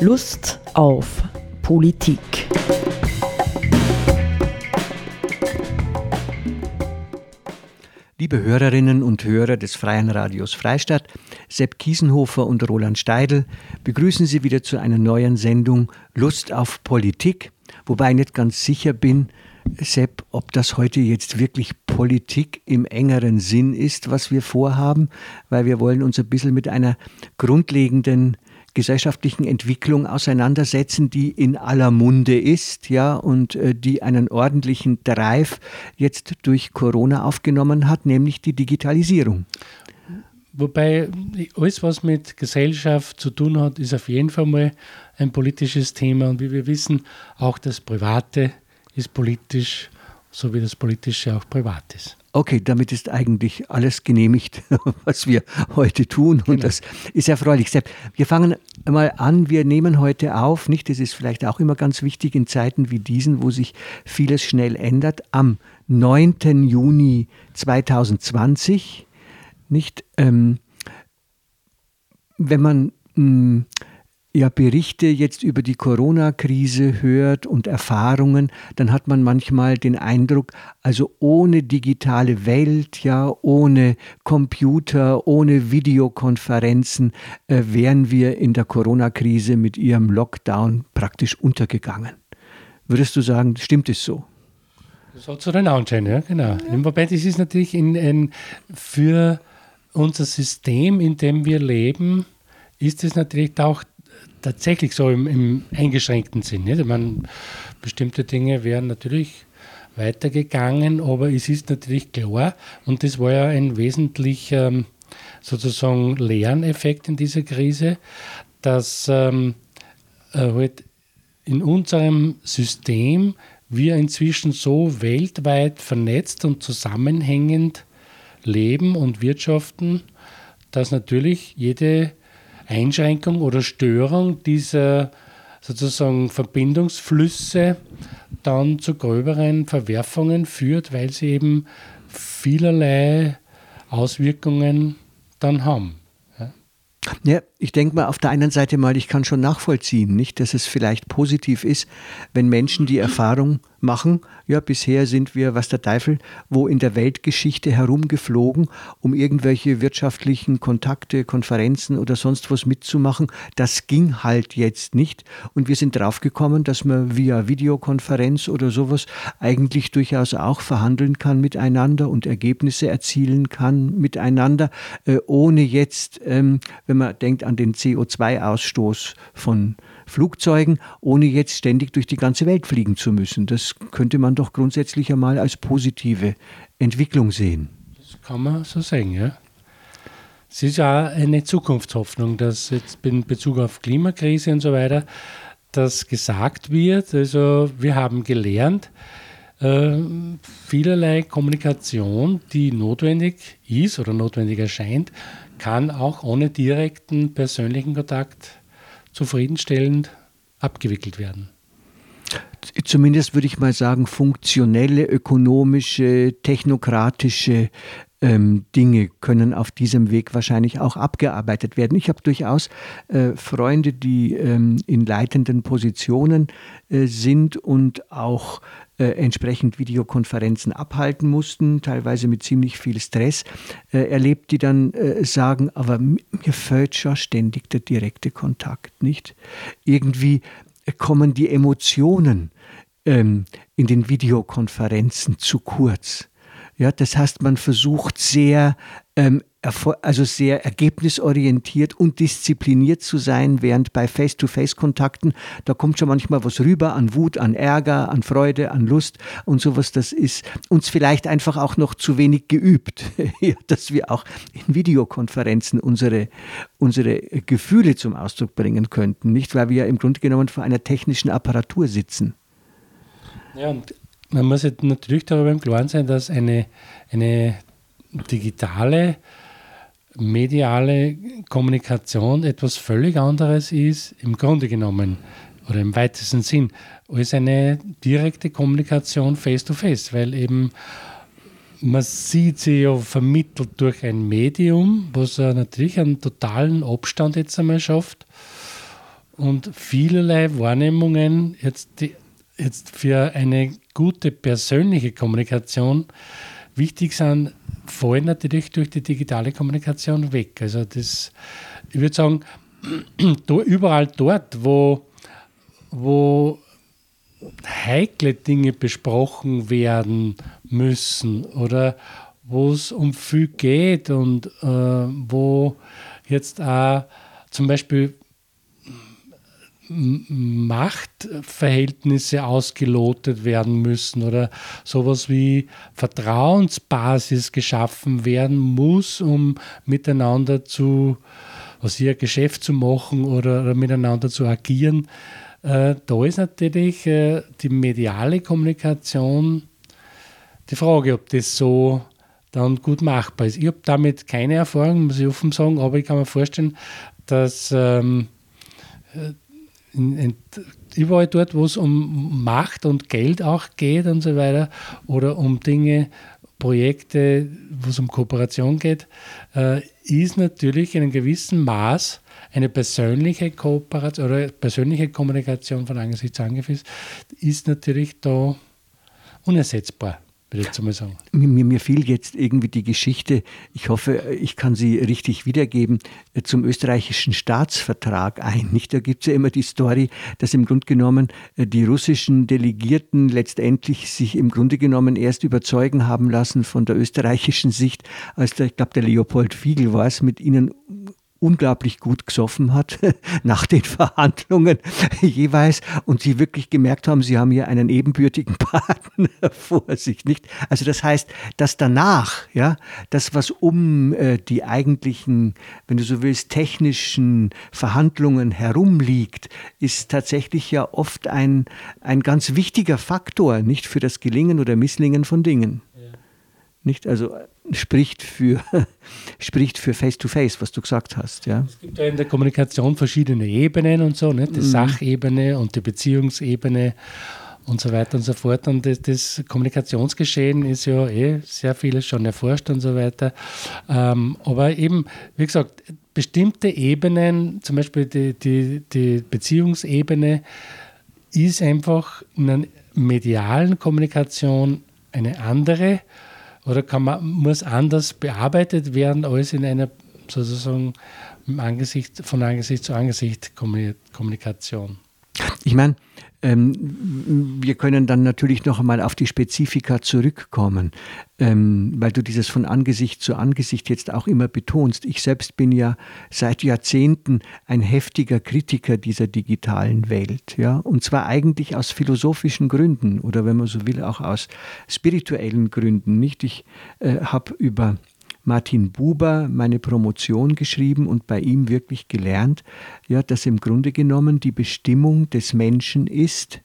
Lust auf Politik. Liebe Hörerinnen und Hörer des Freien Radios Freistadt, Sepp Kiesenhofer und Roland Steidl begrüßen Sie wieder zu einer neuen Sendung Lust auf Politik, wobei ich nicht ganz sicher bin, Sepp, ob das heute jetzt wirklich Politik im engeren Sinn ist, was wir vorhaben, weil wir wollen uns ein bisschen mit einer grundlegenden gesellschaftlichen Entwicklung auseinandersetzen, die in aller Munde ist, ja, und äh, die einen ordentlichen Drive jetzt durch Corona aufgenommen hat, nämlich die Digitalisierung. Wobei alles, was mit Gesellschaft zu tun hat, ist auf jeden Fall mal ein politisches Thema. Und wie wir wissen, auch das Private ist politisch, so wie das Politische auch privat ist. Okay, damit ist eigentlich alles genehmigt, was wir heute tun. Und genau. das ist erfreulich. Wir fangen mal an. Wir nehmen heute auf, nicht? Das ist vielleicht auch immer ganz wichtig in Zeiten wie diesen, wo sich vieles schnell ändert. Am 9. Juni 2020, nicht? Ähm, wenn man mh, hm, ja, Berichte jetzt über die Corona-Krise hört und Erfahrungen, dann hat man manchmal den Eindruck, also ohne digitale Welt, ja, ohne Computer, ohne Videokonferenzen äh, wären wir in der Corona-Krise mit ihrem Lockdown praktisch untergegangen. Würdest du sagen, stimmt es so? Das hat so den Anschein, ja, genau. Ja. Wobei das ist natürlich in, in, für unser System, in dem wir leben, ist es natürlich auch tatsächlich so im, im eingeschränkten Sinn. Nicht? Ich meine, bestimmte Dinge wären natürlich weitergegangen, aber es ist natürlich klar, und das war ja ein wesentlicher sozusagen Lerneffekt in dieser Krise, dass ähm, äh, halt in unserem System wir inzwischen so weltweit vernetzt und zusammenhängend leben und wirtschaften, dass natürlich jede Einschränkung oder Störung dieser sozusagen Verbindungsflüsse dann zu gröberen Verwerfungen führt, weil sie eben vielerlei Auswirkungen dann haben. Ja, ich denke mal auf der einen Seite mal, ich kann schon nachvollziehen, nicht, dass es vielleicht positiv ist, wenn Menschen die Erfahrung machen, ja, bisher sind wir, was der Teufel, wo in der Weltgeschichte herumgeflogen, um irgendwelche wirtschaftlichen Kontakte, Konferenzen oder sonst was mitzumachen. Das ging halt jetzt nicht. Und wir sind draufgekommen, dass man via Videokonferenz oder sowas eigentlich durchaus auch verhandeln kann miteinander und Ergebnisse erzielen kann miteinander, äh, ohne jetzt, ähm, wenn man denkt an den CO2-Ausstoß von Flugzeugen, ohne jetzt ständig durch die ganze Welt fliegen zu müssen. Das könnte man doch grundsätzlich einmal als positive Entwicklung sehen. Das kann man so sagen, ja. Es ist ja eine Zukunftshoffnung, dass jetzt in Bezug auf Klimakrise und so weiter, dass gesagt wird, also wir haben gelernt, äh, vielerlei Kommunikation, die notwendig ist oder notwendig erscheint, kann auch ohne direkten persönlichen Kontakt zufriedenstellend abgewickelt werden. Zumindest würde ich mal sagen, funktionelle, ökonomische, technokratische ähm, Dinge können auf diesem Weg wahrscheinlich auch abgearbeitet werden. Ich habe durchaus äh, Freunde, die ähm, in leitenden Positionen äh, sind und auch äh, entsprechend Videokonferenzen abhalten mussten, teilweise mit ziemlich viel Stress äh, erlebt, die dann äh, sagen, aber mir fehlt schon ständig der direkte Kontakt, nicht? Irgendwie kommen die Emotionen ähm, in den Videokonferenzen zu kurz. Ja, das heißt, man versucht sehr ähm, also sehr ergebnisorientiert und diszipliniert zu sein, während bei Face-to-Face-Kontakten, da kommt schon manchmal was rüber an Wut, an Ärger, an Freude, an Lust und sowas. Das ist uns vielleicht einfach auch noch zu wenig geübt, dass wir auch in Videokonferenzen unsere, unsere Gefühle zum Ausdruck bringen könnten, nicht? Weil wir ja im Grunde genommen vor einer technischen Apparatur sitzen. Ja, und man muss natürlich darüber im Klaren sein, dass eine, eine digitale mediale Kommunikation etwas völlig anderes ist, im Grunde genommen oder im weitesten Sinn, als eine direkte Kommunikation face-to-face, -face, weil eben man sieht sie ja vermittelt durch ein Medium, was natürlich einen totalen Abstand jetzt einmal schafft. und vielerlei Wahrnehmungen jetzt, die, jetzt für eine gute persönliche Kommunikation wichtig sind, fallen natürlich durch die digitale Kommunikation weg. Also das, ich würde sagen, überall dort, wo, wo heikle Dinge besprochen werden müssen oder wo es um viel geht und äh, wo jetzt auch zum Beispiel Machtverhältnisse ausgelotet werden müssen oder sowas wie Vertrauensbasis geschaffen werden muss, um miteinander zu, was hier Geschäft zu machen oder, oder miteinander zu agieren. Äh, da ist natürlich äh, die mediale Kommunikation die Frage, ob das so dann gut machbar ist. Ich habe damit keine Erfahrung, muss ich offen sagen, aber ich kann mir vorstellen, dass ähm, äh, in, in, überall dort, wo es um Macht und Geld auch geht und so weiter, oder um Dinge, Projekte, wo es um Kooperation geht, äh, ist natürlich in einem gewissen Maß eine persönliche Kooperation oder persönliche Kommunikation von Angesicht zu Angesicht ist natürlich da unersetzbar würde ich mal sagen. Mir, mir fiel jetzt irgendwie die Geschichte, ich hoffe, ich kann sie richtig wiedergeben, äh, zum österreichischen Staatsvertrag ein. Nicht? Da gibt es ja immer die Story, dass im Grunde genommen äh, die russischen Delegierten letztendlich sich im Grunde genommen erst überzeugen haben lassen von der österreichischen Sicht, als der, ich glaube, der Leopold Fiegel war es, mit ihnen unglaublich gut gesoffen hat nach den Verhandlungen jeweils und sie wirklich gemerkt haben, sie haben hier einen ebenbürtigen Partner vor sich, nicht? Also das heißt, dass danach, ja, das was um äh, die eigentlichen, wenn du so willst, technischen Verhandlungen herumliegt, ist tatsächlich ja oft ein, ein ganz wichtiger Faktor, nicht für das Gelingen oder Misslingen von Dingen. Nicht? Also spricht für, spricht für Face-to-Face, was du gesagt hast. Ja? Es gibt ja in der Kommunikation verschiedene Ebenen und so, nicht? die mhm. Sachebene und die Beziehungsebene und so weiter und so fort. Und das, das, Kommunikationsgeschehen ist ja eh sehr vieles schon erforscht und so weiter. Ähm, aber eben, wie gesagt, bestimmte Ebenen, zum Beispiel die, die, die Beziehungsebene, ist einfach in einer medialen Kommunikation eine andere oder kann man, muss anders bearbeitet werden als in einer sozusagen Angesicht, von Angesicht zu Angesicht Kommunikation? Ich meine, ähm, wir können dann natürlich noch einmal auf die Spezifika zurückkommen, ähm, weil du dieses von Angesicht zu Angesicht jetzt auch immer betonst. Ich selbst bin ja seit Jahrzehnten ein heftiger Kritiker dieser digitalen Welt, ja, und zwar eigentlich aus philosophischen Gründen oder wenn man so will auch aus spirituellen Gründen. Nicht, ich äh, habe über Martin Buber meine Promotion geschrieben und bei ihm wirklich gelernt, ja, dass im Grunde genommen die Bestimmung des Menschen ist,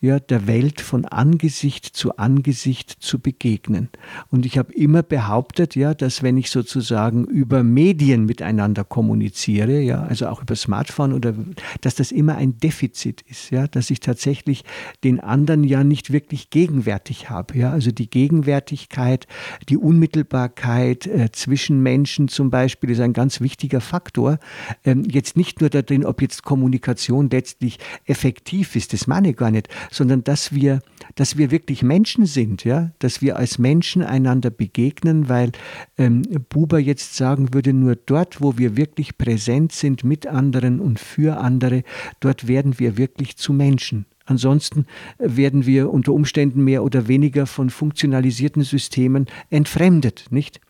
ja, der Welt von Angesicht zu Angesicht zu begegnen. Und ich habe immer behauptet, ja, dass wenn ich sozusagen über Medien miteinander kommuniziere, ja, also auch über Smartphone oder, dass das immer ein Defizit ist, ja, dass ich tatsächlich den anderen ja nicht wirklich gegenwärtig habe, ja, also die Gegenwärtigkeit, die Unmittelbarkeit äh, zwischen Menschen zum Beispiel ist ein ganz wichtiger Faktor. Ähm, jetzt nicht nur darin, ob jetzt Kommunikation letztlich effektiv ist, das meine ich gar nicht, sondern dass wir, dass wir wirklich Menschen sind, ja, dass wir als Menschen einander begegnen, weil ähm, Buber jetzt sagen würde, nur dort, wo wir wirklich präsent sind mit anderen und für andere, dort werden wir wirklich zu Menschen. Ansonsten werden wir unter Umständen mehr oder weniger von funktionalisierten Systemen entfremdet, nicht?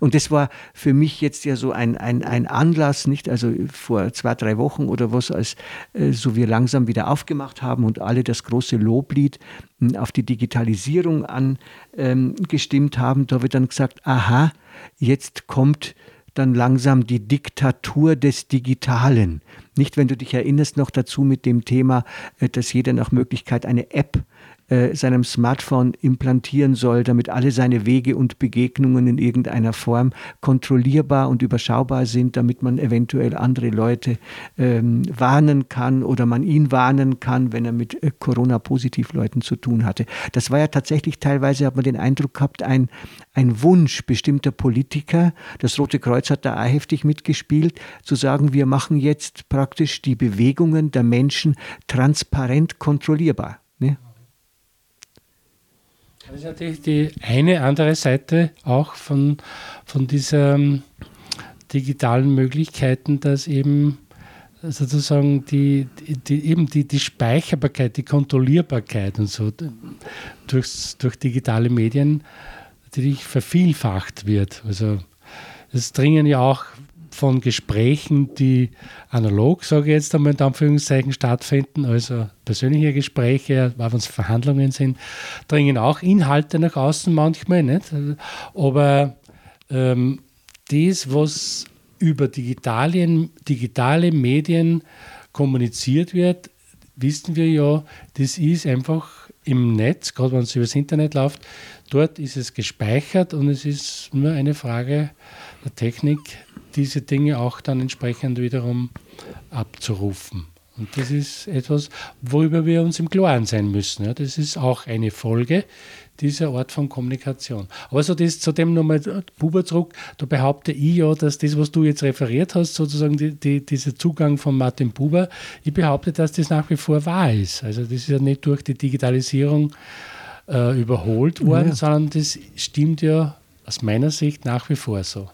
Und das war für mich jetzt ja so ein, ein, ein Anlass, nicht? Also vor zwei, drei Wochen oder was, als äh, so wir langsam wieder aufgemacht haben und alle das große Loblied hm, auf die Digitalisierung angestimmt ähm, haben, da wird dann gesagt, aha, jetzt kommt dann langsam die Diktatur des Digitalen. Nicht, wenn du dich erinnerst, noch dazu mit dem Thema, äh, dass jeder nach Möglichkeit eine App äh, seinem Smartphone implantieren soll, damit alle seine Wege und Begegnungen in irgendeiner Form kontrollierbar und überschaubar sind, damit man eventuell andere Leute ähm, warnen kann oder man ihn warnen kann, wenn er mit äh, Corona-Positiv-Leuten zu tun hatte. Das war ja tatsächlich teilweise, hat man den Eindruck gehabt, ein, ein Wunsch bestimmter Politiker. Das Rote Kreuz hat da heftig mitgespielt, zu sagen, wir machen jetzt praktisch die Bewegungen der Menschen transparent kontrollierbar. Ne? Das ist natürlich die eine andere Seite auch von, von diesen digitalen Möglichkeiten, dass eben sozusagen die, die, eben die, die Speicherbarkeit, die Kontrollierbarkeit und so durchs, durch digitale Medien natürlich vervielfacht wird. Also es dringen ja auch von Gesprächen, die analog, sage ich jetzt einmal in Anführungszeichen, stattfinden, also persönliche Gespräche, wenn es Verhandlungen sind, dringen auch Inhalte nach außen manchmal nicht. Aber ähm, das, was über digitale, digitale Medien kommuniziert wird, wissen wir ja, das ist einfach im Netz, gerade wenn es übers Internet läuft, dort ist es gespeichert und es ist nur eine Frage der Technik, diese Dinge auch dann entsprechend wiederum abzurufen. Und das ist etwas, worüber wir uns im Klaren sein müssen. Ja, das ist auch eine Folge dieser Art von Kommunikation. Aber so das, zu dem nochmal Buber zurück, da behaupte ich ja, dass das, was du jetzt referiert hast, sozusagen die, die, dieser Zugang von Martin Buber, ich behaupte, dass das nach wie vor wahr ist. Also das ist ja nicht durch die Digitalisierung äh, überholt worden, ja. sondern das stimmt ja aus meiner Sicht nach wie vor so.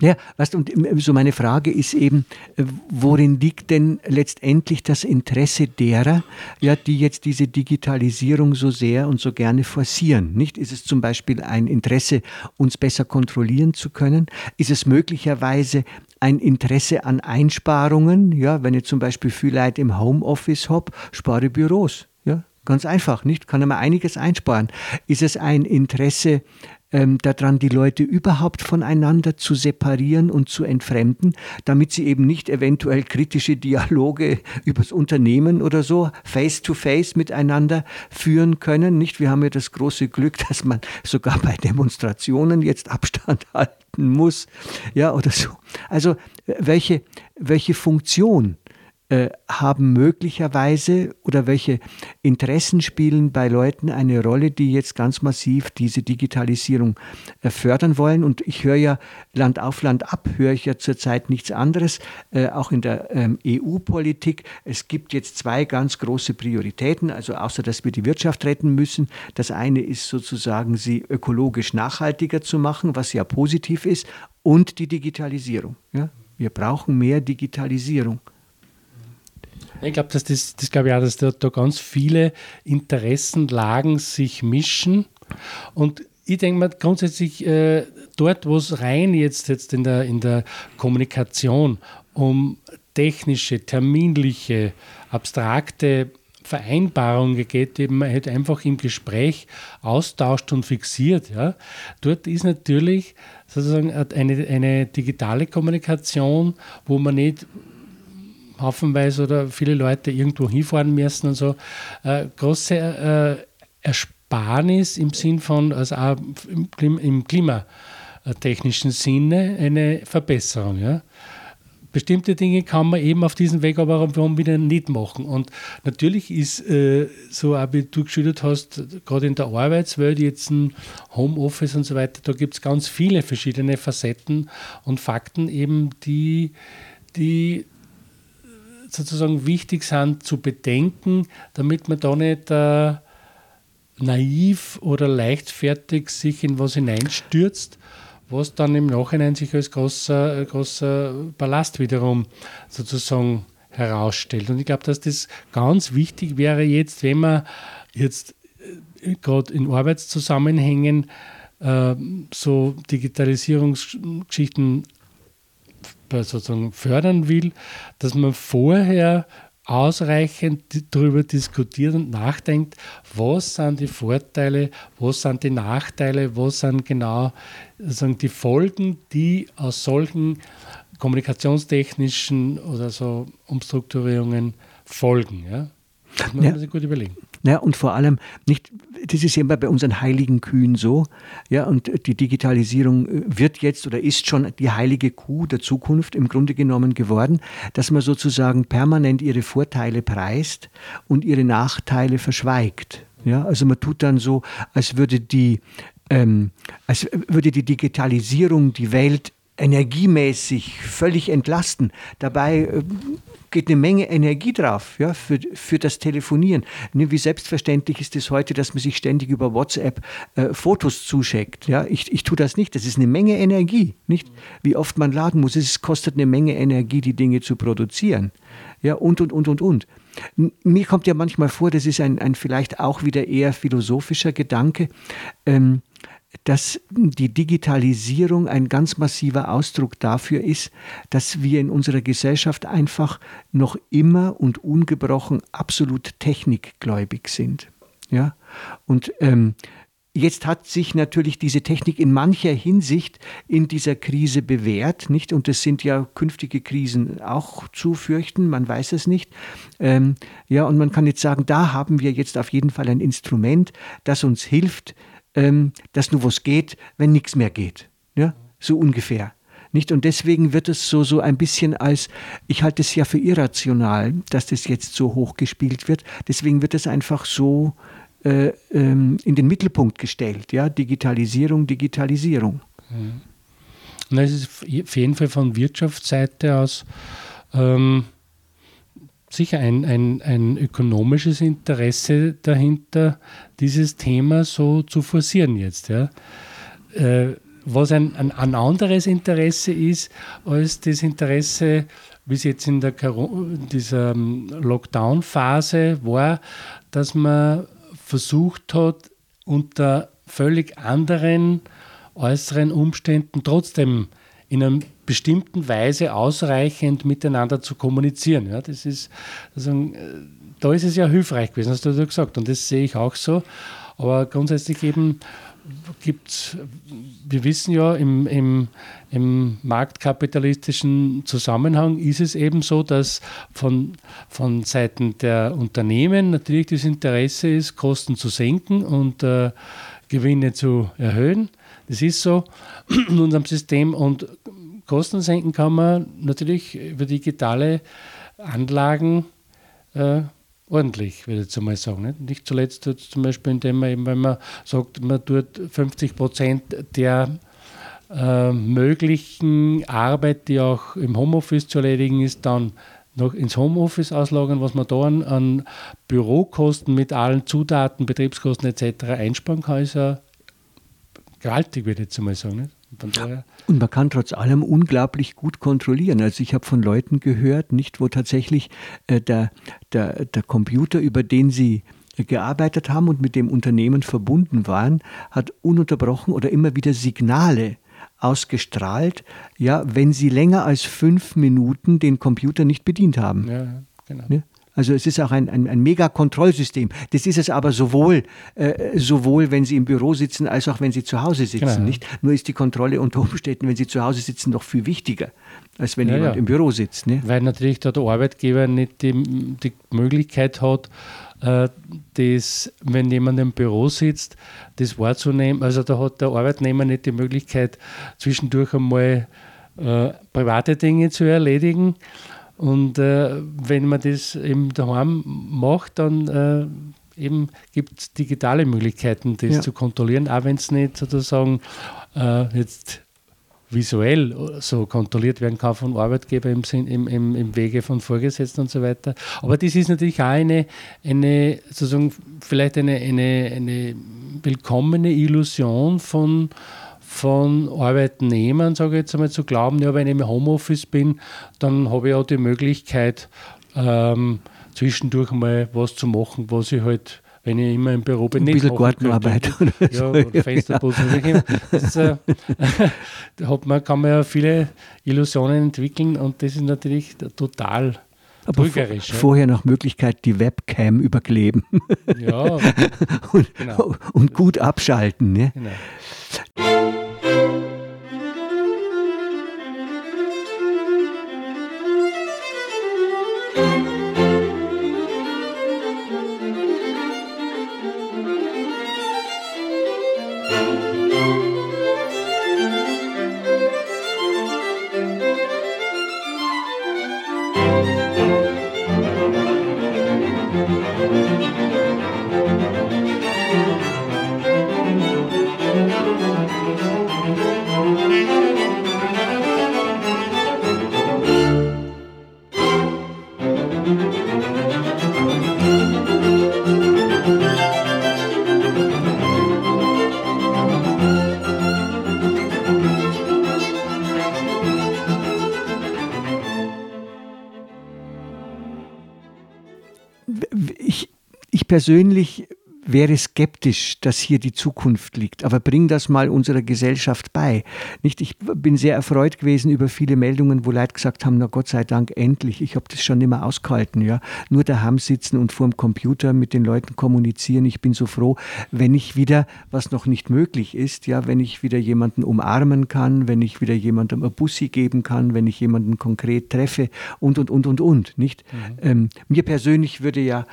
Ja, weißt und so meine Frage ist eben, äh, worin liegt denn letztendlich das Interesse derer, ja, die jetzt diese Digitalisierung so sehr und so gerne forcieren? Nicht? Ist es zum Beispiel ein Interesse, uns besser kontrollieren zu können? Ist es möglicherweise ein Interesse an Einsparungen? Ja, wenn ich zum Beispiel viel Leute im Homeoffice habe, spare Büros. Ja, ganz einfach, nicht? Kann man einiges einsparen. Ist es ein Interesse ähm, daran, die Leute überhaupt voneinander zu separieren und zu entfremden, damit sie eben nicht eventuell kritische Dialoge übers Unternehmen oder so face-to-face -face miteinander führen können. Nicht? Wir haben ja das große Glück, dass man sogar bei Demonstrationen jetzt Abstand halten muss. Ja, oder so. Also, welche, welche Funktion äh, haben möglicherweise oder welche Interessen spielen bei Leuten eine Rolle, die jetzt ganz massiv diese Digitalisierung äh, fördern wollen. Und ich höre ja Land auf Land ab, höre ich ja zurzeit nichts anderes, äh, auch in der ähm, EU-Politik. Es gibt jetzt zwei ganz große Prioritäten, also außer dass wir die Wirtschaft retten müssen. Das eine ist sozusagen, sie ökologisch nachhaltiger zu machen, was ja positiv ist, und die Digitalisierung. Ja? Wir brauchen mehr Digitalisierung. Ich glaube, dass das, das glaube ich auch, dass da, da ganz viele Interessenlagen sich mischen. Und ich denke mal grundsätzlich, äh, dort, wo es rein jetzt, jetzt in, der, in der Kommunikation um technische, terminliche, abstrakte Vereinbarungen geht, die man halt einfach im Gespräch austauscht und fixiert. Ja. Dort ist natürlich sozusagen eine, eine digitale Kommunikation, wo man nicht haufenweise oder viele Leute irgendwo hinfahren müssen und so. Äh, große äh, Ersparnis im Sinn von, also auch im, im klimatechnischen Sinne eine Verbesserung. Ja. Bestimmte Dinge kann man eben auf diesem Weg aber warum wieder nicht machen. Und natürlich ist, äh, so wie du geschildert hast, gerade in der Arbeitswelt, jetzt ein Homeoffice und so weiter, da gibt es ganz viele verschiedene Facetten und Fakten eben, die, die sozusagen wichtig sind zu bedenken, damit man da nicht äh, naiv oder leichtfertig sich in was hineinstürzt, was dann im Nachhinein sich als großer, großer Ballast wiederum sozusagen herausstellt. Und ich glaube, dass das ganz wichtig wäre jetzt, wenn man jetzt äh, gerade in Arbeitszusammenhängen äh, so Digitalisierungsgeschichten sozusagen fördern will, dass man vorher ausreichend darüber diskutiert und nachdenkt, was sind die Vorteile, was sind die Nachteile, was sind genau sagen, die Folgen, die aus solchen kommunikationstechnischen oder so Umstrukturierungen folgen. Ja? Das muss man sich gut überlegen. Ja, und vor allem nicht, das ist ja immer bei unseren heiligen Kühen so, ja, und die Digitalisierung äh, wird jetzt oder ist schon die heilige Kuh der Zukunft im Grunde genommen geworden, dass man sozusagen permanent ihre Vorteile preist und ihre Nachteile verschweigt. Ja, also man tut dann so, als würde die, ähm, als würde die Digitalisierung die Welt energiemäßig völlig entlasten. Dabei äh, geht eine Menge Energie drauf ja, für, für das Telefonieren. Wie selbstverständlich ist es heute, dass man sich ständig über WhatsApp äh, Fotos zuschickt. Ja? Ich, ich tue das nicht. Das ist eine Menge Energie. Nicht? Wie oft man laden muss. Es kostet eine Menge Energie, die Dinge zu produzieren. Ja, und, und, und, und, und. Mir kommt ja manchmal vor, das ist ein, ein vielleicht auch wieder eher philosophischer Gedanke. Ähm, dass die Digitalisierung ein ganz massiver Ausdruck dafür ist, dass wir in unserer Gesellschaft einfach noch immer und ungebrochen absolut technikgläubig sind. Ja? Und ähm, Jetzt hat sich natürlich diese Technik in mancher Hinsicht in dieser Krise bewährt, nicht? Und es sind ja künftige Krisen auch zu fürchten, man weiß es nicht. Ähm, ja, und man kann jetzt sagen, da haben wir jetzt auf jeden Fall ein Instrument, das uns hilft, ähm, dass nur was geht, wenn nichts mehr geht. Ja? So ungefähr. Nicht? Und deswegen wird es so, so ein bisschen als, ich halte es ja für irrational, dass das jetzt so hoch gespielt wird. Deswegen wird es einfach so äh, ähm, in den Mittelpunkt gestellt. Ja? Digitalisierung, Digitalisierung. Mhm. Und es ist auf jeden Fall von Wirtschaftsseite aus ähm, sicher ein, ein, ein ökonomisches Interesse dahinter, dieses Thema so zu forcieren jetzt. Ja. Äh, was ein, ein, ein, anderes Interesse ist, als das Interesse, wie es jetzt in der dieser ähm, Lockdown-Phase war, dass man versucht hat, unter völlig anderen äußeren Umständen trotzdem in einem bestimmten Weise ausreichend miteinander zu kommunizieren. Ja, das ist, also, da ist es ja hilfreich gewesen, hast du gesagt, und das sehe ich auch so. Aber grundsätzlich eben gibt es, wir wissen ja, im, im, im marktkapitalistischen Zusammenhang ist es eben so, dass von, von Seiten der Unternehmen natürlich das Interesse ist, Kosten zu senken und äh, Gewinne zu erhöhen. Das ist so in unserem System und Kosten senken kann man natürlich über digitale Anlagen äh, ordentlich, würde ich jetzt einmal sagen. Nicht, nicht zuletzt zum Beispiel, indem man eben, wenn man sagt, man tut 50 Prozent der äh, möglichen Arbeit, die auch im Homeoffice zu erledigen ist, dann noch ins Homeoffice auslagern, was man da an, an Bürokosten mit allen Zutaten, Betriebskosten etc. einsparen kann, ist ja gewaltig, würde ich jetzt einmal sagen. Nicht? Und man kann trotz allem unglaublich gut kontrollieren. Also ich habe von Leuten gehört, nicht wo tatsächlich äh, der, der, der Computer, über den sie gearbeitet haben und mit dem Unternehmen verbunden waren, hat ununterbrochen oder immer wieder Signale ausgestrahlt, ja, wenn sie länger als fünf Minuten den Computer nicht bedient haben. Ja, genau. Ja? Also es ist auch ein, ein, ein Mega-Kontrollsystem. Das ist es aber sowohl, äh, sowohl, wenn Sie im Büro sitzen, als auch wenn Sie zu Hause sitzen. Genau. Nicht? Nur ist die Kontrolle unter Umständen, wenn Sie zu Hause sitzen, noch viel wichtiger, als wenn ja, jemand ja. im Büro sitzt. Ne? Weil natürlich da der Arbeitgeber nicht die, die Möglichkeit hat, äh, das, wenn jemand im Büro sitzt, das wahrzunehmen. Also da hat der Arbeitnehmer nicht die Möglichkeit, zwischendurch einmal äh, private Dinge zu erledigen. Und äh, wenn man das eben daheim macht, dann äh, eben gibt es digitale Möglichkeiten, das ja. zu kontrollieren, auch wenn es nicht sozusagen äh, jetzt visuell so kontrolliert werden kann von Arbeitgeber im, Sinn, im, im, im Wege von Vorgesetzten und so weiter. Aber das ist natürlich auch eine, eine sozusagen vielleicht eine, eine, eine willkommene Illusion von, von Arbeitnehmern, sage ich jetzt einmal, zu glauben, ja, wenn ich im Homeoffice bin, dann habe ich auch die Möglichkeit, ähm, zwischendurch mal was zu machen, was ich halt, wenn ich immer im Büro bin, Ein nicht bisschen Gartenarbeit. Oder ja, so, oder Fensterputzen. Ja. Das, äh, da man, kann man ja viele Illusionen entwickeln und das ist natürlich total aber trügerisch. Ja. Vorher nach Möglichkeit die Webcam überkleben. Ja. und, genau. und gut abschalten. Ne? Genau. Persönlich wäre skeptisch, dass hier die Zukunft liegt. Aber bring das mal unserer Gesellschaft bei. Nicht? Ich bin sehr erfreut gewesen über viele Meldungen, wo Leute gesagt haben, na Gott sei Dank endlich, ich habe das schon immer ausgehalten. Ja? Nur daheim sitzen und vor dem Computer mit den Leuten kommunizieren. Ich bin so froh, wenn ich wieder, was noch nicht möglich ist, ja, wenn ich wieder jemanden umarmen kann, wenn ich wieder jemandem ein Bussi geben kann, wenn ich jemanden konkret treffe und, und, und, und, und. Nicht? Mhm. Ähm, mir persönlich würde ja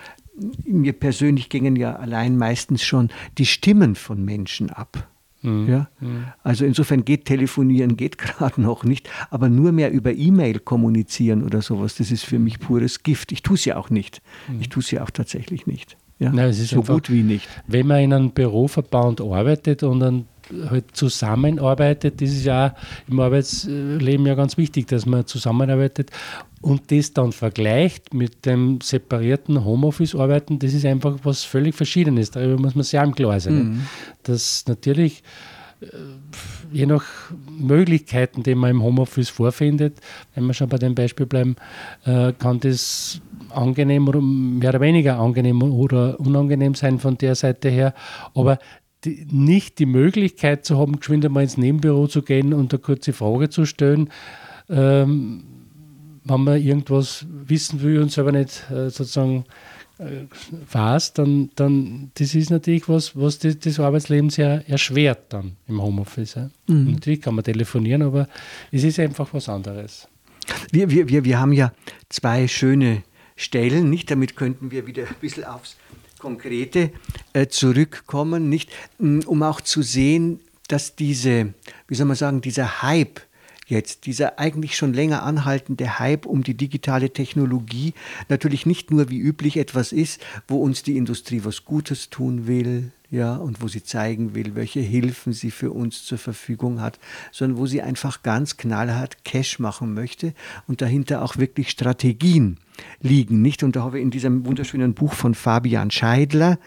mir persönlich gingen ja allein meistens schon die Stimmen von Menschen ab. Mhm. Ja? Mhm. Also insofern geht telefonieren, geht gerade noch nicht, aber nur mehr über E-Mail kommunizieren oder sowas, das ist für mich pures Gift. Ich tue es ja auch nicht. Mhm. Ich tue es ja auch tatsächlich nicht. Ja? Nein, so einfach, gut wie nicht. Wenn man in einem Büroverband arbeitet und dann halt zusammenarbeitet, das ist ja im Arbeitsleben ja ganz wichtig, dass man zusammenarbeitet und das dann vergleicht mit dem separierten Homeoffice-Arbeiten, das ist einfach was völlig Verschiedenes. Darüber muss man sehr im Klar sein. Mhm. Dass natürlich äh, je nach Möglichkeiten, die man im Homeoffice vorfindet, wenn wir schon bei dem Beispiel bleiben, äh, kann das angenehm oder mehr oder weniger angenehm oder unangenehm sein von der Seite her. Aber die, nicht die Möglichkeit zu haben, geschwind einmal ins Nebenbüro zu gehen und eine kurze Frage zu stellen, ähm, wenn man irgendwas wissen will und selber nicht äh, sozusagen äh, weiß, dann, dann das ist natürlich was, was das, das Arbeitsleben sehr erschwert dann im Homeoffice. Ja. Mhm. Natürlich kann man telefonieren, aber es ist einfach was anderes. Wir, wir, wir, wir haben ja zwei schöne Stellen, nicht? Damit könnten wir wieder ein bisschen aufs Konkrete äh, zurückkommen, nicht? Um auch zu sehen, dass diese, wie soll man sagen, dieser Hype, jetzt, dieser eigentlich schon länger anhaltende Hype um die digitale Technologie natürlich nicht nur wie üblich etwas ist, wo uns die Industrie was Gutes tun will, ja, und wo sie zeigen will, welche Hilfen sie für uns zur Verfügung hat, sondern wo sie einfach ganz knallhart Cash machen möchte und dahinter auch wirklich Strategien liegen, nicht? Und da habe ich in diesem wunderschönen Buch von Fabian Scheidler,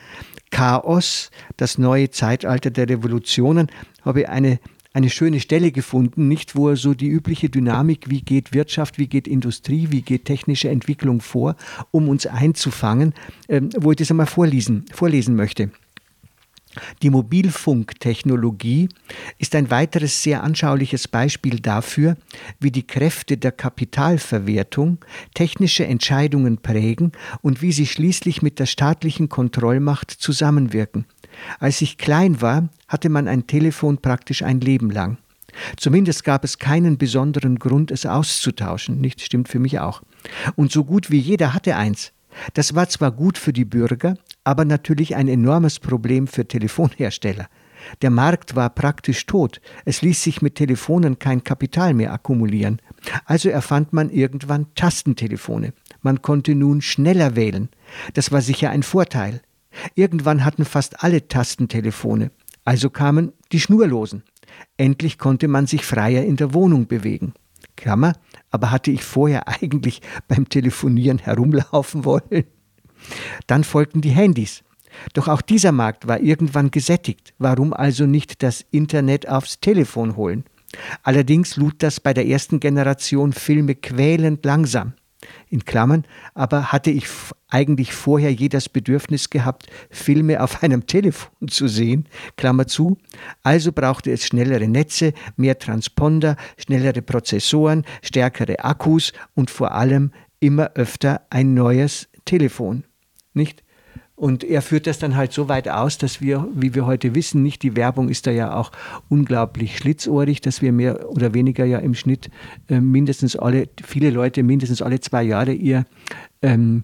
Chaos, das neue Zeitalter der Revolutionen, habe ich eine eine schöne Stelle gefunden, nicht wo er so die übliche Dynamik, wie geht Wirtschaft, wie geht Industrie, wie geht technische Entwicklung vor, um uns einzufangen, ähm, wo ich das einmal vorlesen, vorlesen möchte. Die Mobilfunktechnologie ist ein weiteres sehr anschauliches Beispiel dafür, wie die Kräfte der Kapitalverwertung technische Entscheidungen prägen und wie sie schließlich mit der staatlichen Kontrollmacht zusammenwirken. Als ich klein war, hatte man ein Telefon praktisch ein Leben lang. Zumindest gab es keinen besonderen Grund, es auszutauschen. Nicht stimmt für mich auch. Und so gut wie jeder hatte eins. Das war zwar gut für die Bürger, aber natürlich ein enormes Problem für Telefonhersteller. Der Markt war praktisch tot. Es ließ sich mit Telefonen kein Kapital mehr akkumulieren. Also erfand man irgendwann Tastentelefone. Man konnte nun schneller wählen. Das war sicher ein Vorteil. Irgendwann hatten fast alle Tastentelefone, also kamen die Schnurlosen. Endlich konnte man sich freier in der Wohnung bewegen. Klammer, aber hatte ich vorher eigentlich beim Telefonieren herumlaufen wollen? Dann folgten die Handys. Doch auch dieser Markt war irgendwann gesättigt. Warum also nicht das Internet aufs Telefon holen? Allerdings lud das bei der ersten Generation Filme quälend langsam in Klammern, aber hatte ich eigentlich vorher je das Bedürfnis gehabt, Filme auf einem Telefon zu sehen, Klammer zu, also brauchte es schnellere Netze, mehr Transponder, schnellere Prozessoren, stärkere Akkus und vor allem immer öfter ein neues Telefon. Nicht? Und er führt das dann halt so weit aus, dass wir, wie wir heute wissen, nicht die Werbung ist da ja auch unglaublich schlitzohrig, dass wir mehr oder weniger ja im Schnitt äh, mindestens alle, viele Leute mindestens alle zwei Jahre ihr ähm,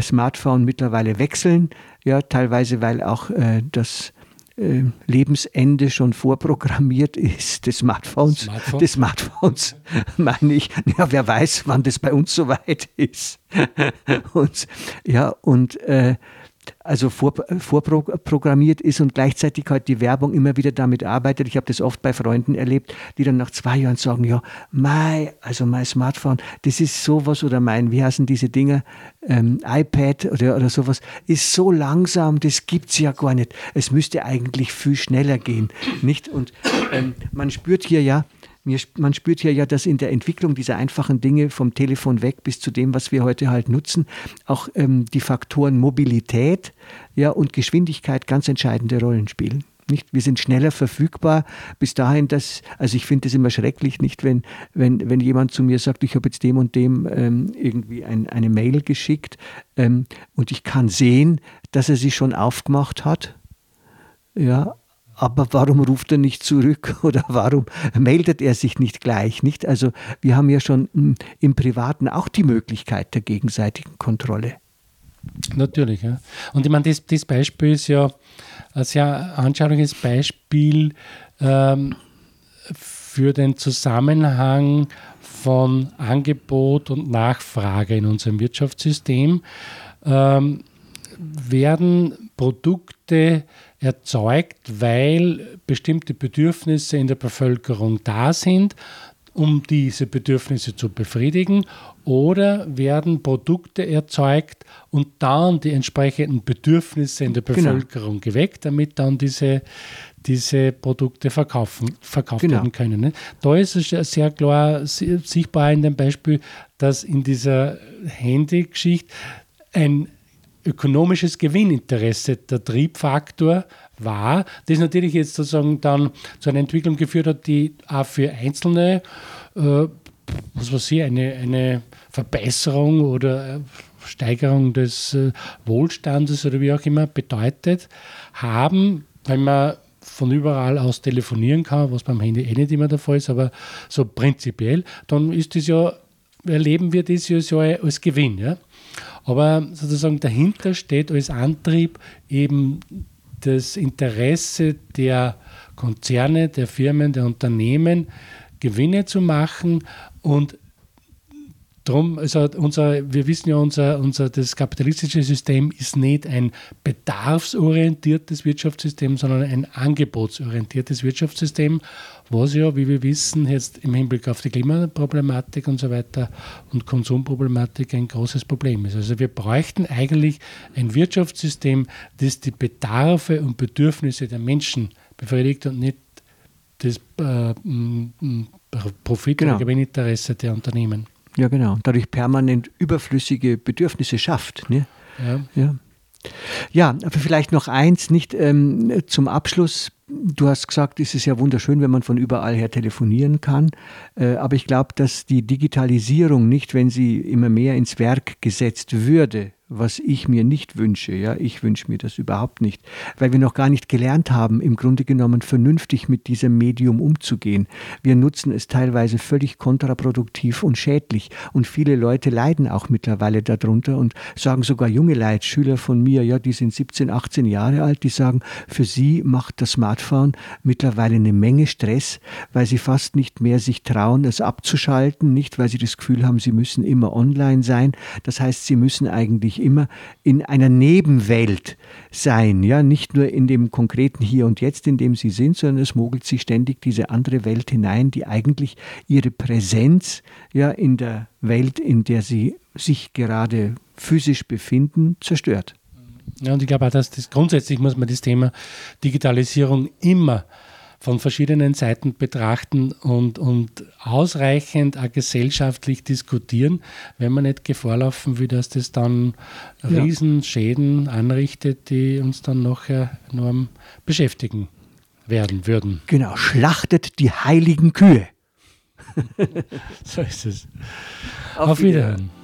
Smartphone mittlerweile wechseln. Ja, teilweise, weil auch äh, das äh, Lebensende schon vorprogrammiert ist des Smartphones. Smartphone? Des Smartphones, meine ich. Ja, wer weiß, wann das bei uns soweit ist. und, ja, und äh, also vor, vorprogrammiert ist und gleichzeitig halt die Werbung immer wieder damit arbeitet. Ich habe das oft bei Freunden erlebt, die dann nach zwei Jahren sagen, ja, mein, also mein Smartphone, das ist sowas oder mein, wie heißen diese Dinger, ähm, iPad oder, oder sowas, ist so langsam, das gibt es ja gar nicht. Es müsste eigentlich viel schneller gehen, nicht? Und ähm, man spürt hier ja, man spürt ja, dass in der Entwicklung dieser einfachen Dinge vom Telefon weg bis zu dem, was wir heute halt nutzen, auch ähm, die Faktoren Mobilität ja, und Geschwindigkeit ganz entscheidende Rollen spielen. Nicht? Wir sind schneller verfügbar. Bis dahin, dass, also ich finde es immer schrecklich, nicht, wenn, wenn, wenn jemand zu mir sagt, ich habe jetzt dem und dem ähm, irgendwie ein, eine Mail geschickt ähm, und ich kann sehen, dass er sie schon aufgemacht hat. Ja, aber warum ruft er nicht zurück oder warum meldet er sich nicht gleich? Nicht? Also wir haben ja schon hm, im Privaten auch die Möglichkeit der gegenseitigen Kontrolle. Natürlich, ja. Und ich meine, das, das Beispiel ist ja ein sehr anschauliches Beispiel ähm, für den Zusammenhang von Angebot und Nachfrage in unserem Wirtschaftssystem. Ähm, werden Produkte erzeugt, weil bestimmte Bedürfnisse in der Bevölkerung da sind, um diese Bedürfnisse zu befriedigen, oder werden Produkte erzeugt und dann die entsprechenden Bedürfnisse in der genau. Bevölkerung genau. geweckt, damit dann diese, diese Produkte verkaufen, verkauft genau. werden können. Ne? Da ist es sehr klar sichtbar in dem Beispiel, dass in dieser Handy-Geschichte ein ökonomisches Gewinninteresse der Triebfaktor war, das natürlich jetzt sozusagen dann zu einer Entwicklung geführt hat, die auch für Einzelne, äh, was weiß ich, eine, eine Verbesserung oder Steigerung des äh, Wohlstandes oder wie auch immer bedeutet haben, wenn man von überall aus telefonieren kann, was beim Handy eh nicht immer der Fall ist, aber so prinzipiell, dann ist das ja, erleben wir das ja als Gewinn. Ja? Aber sozusagen dahinter steht als Antrieb eben das Interesse der Konzerne, der Firmen, der Unternehmen, Gewinne zu machen und Drum, also unser, wir wissen ja, unser, unser, das kapitalistische System ist nicht ein bedarfsorientiertes Wirtschaftssystem, sondern ein angebotsorientiertes Wirtschaftssystem, was ja, wie wir wissen, jetzt im Hinblick auf die Klimaproblematik und so weiter und Konsumproblematik ein großes Problem ist. Also wir bräuchten eigentlich ein Wirtschaftssystem, das die Bedarfe und Bedürfnisse der Menschen befriedigt und nicht das äh, Profit- genau. oder Gewinninteresse der Unternehmen. Ja, genau. Dadurch permanent überflüssige Bedürfnisse schafft. Ne? Ja. ja. Ja, aber vielleicht noch eins, nicht ähm, zum Abschluss. Du hast gesagt, es ist ja wunderschön, wenn man von überall her telefonieren kann. Äh, aber ich glaube, dass die Digitalisierung nicht, wenn sie immer mehr ins Werk gesetzt würde, was ich mir nicht wünsche. Ja, ich wünsche mir das überhaupt nicht, weil wir noch gar nicht gelernt haben, im Grunde genommen vernünftig mit diesem Medium umzugehen. Wir nutzen es teilweise völlig kontraproduktiv und schädlich und viele Leute leiden auch mittlerweile darunter und sagen sogar junge Leute, Schüler von mir, ja, die sind 17, 18 Jahre alt, die sagen, für sie macht das Smartphone mittlerweile eine Menge Stress, weil sie fast nicht mehr sich trauen, es abzuschalten, nicht weil sie das Gefühl haben, sie müssen immer online sein. Das heißt, sie müssen eigentlich immer in einer Nebenwelt sein, ja, nicht nur in dem konkreten Hier und Jetzt, in dem sie sind, sondern es mogelt sich ständig diese andere Welt hinein, die eigentlich ihre Präsenz ja in der Welt, in der sie sich gerade physisch befinden, zerstört. Ja, und ich glaube auch, dass das grundsätzlich muss man das Thema Digitalisierung immer von verschiedenen Seiten betrachten und, und ausreichend auch gesellschaftlich diskutieren, wenn man nicht Gefahr laufen will, dass das dann ja. Riesenschäden anrichtet, die uns dann nachher enorm beschäftigen werden würden. Genau, schlachtet die heiligen Kühe. so ist es. Auf, Auf Wiederhören. Wiederhören.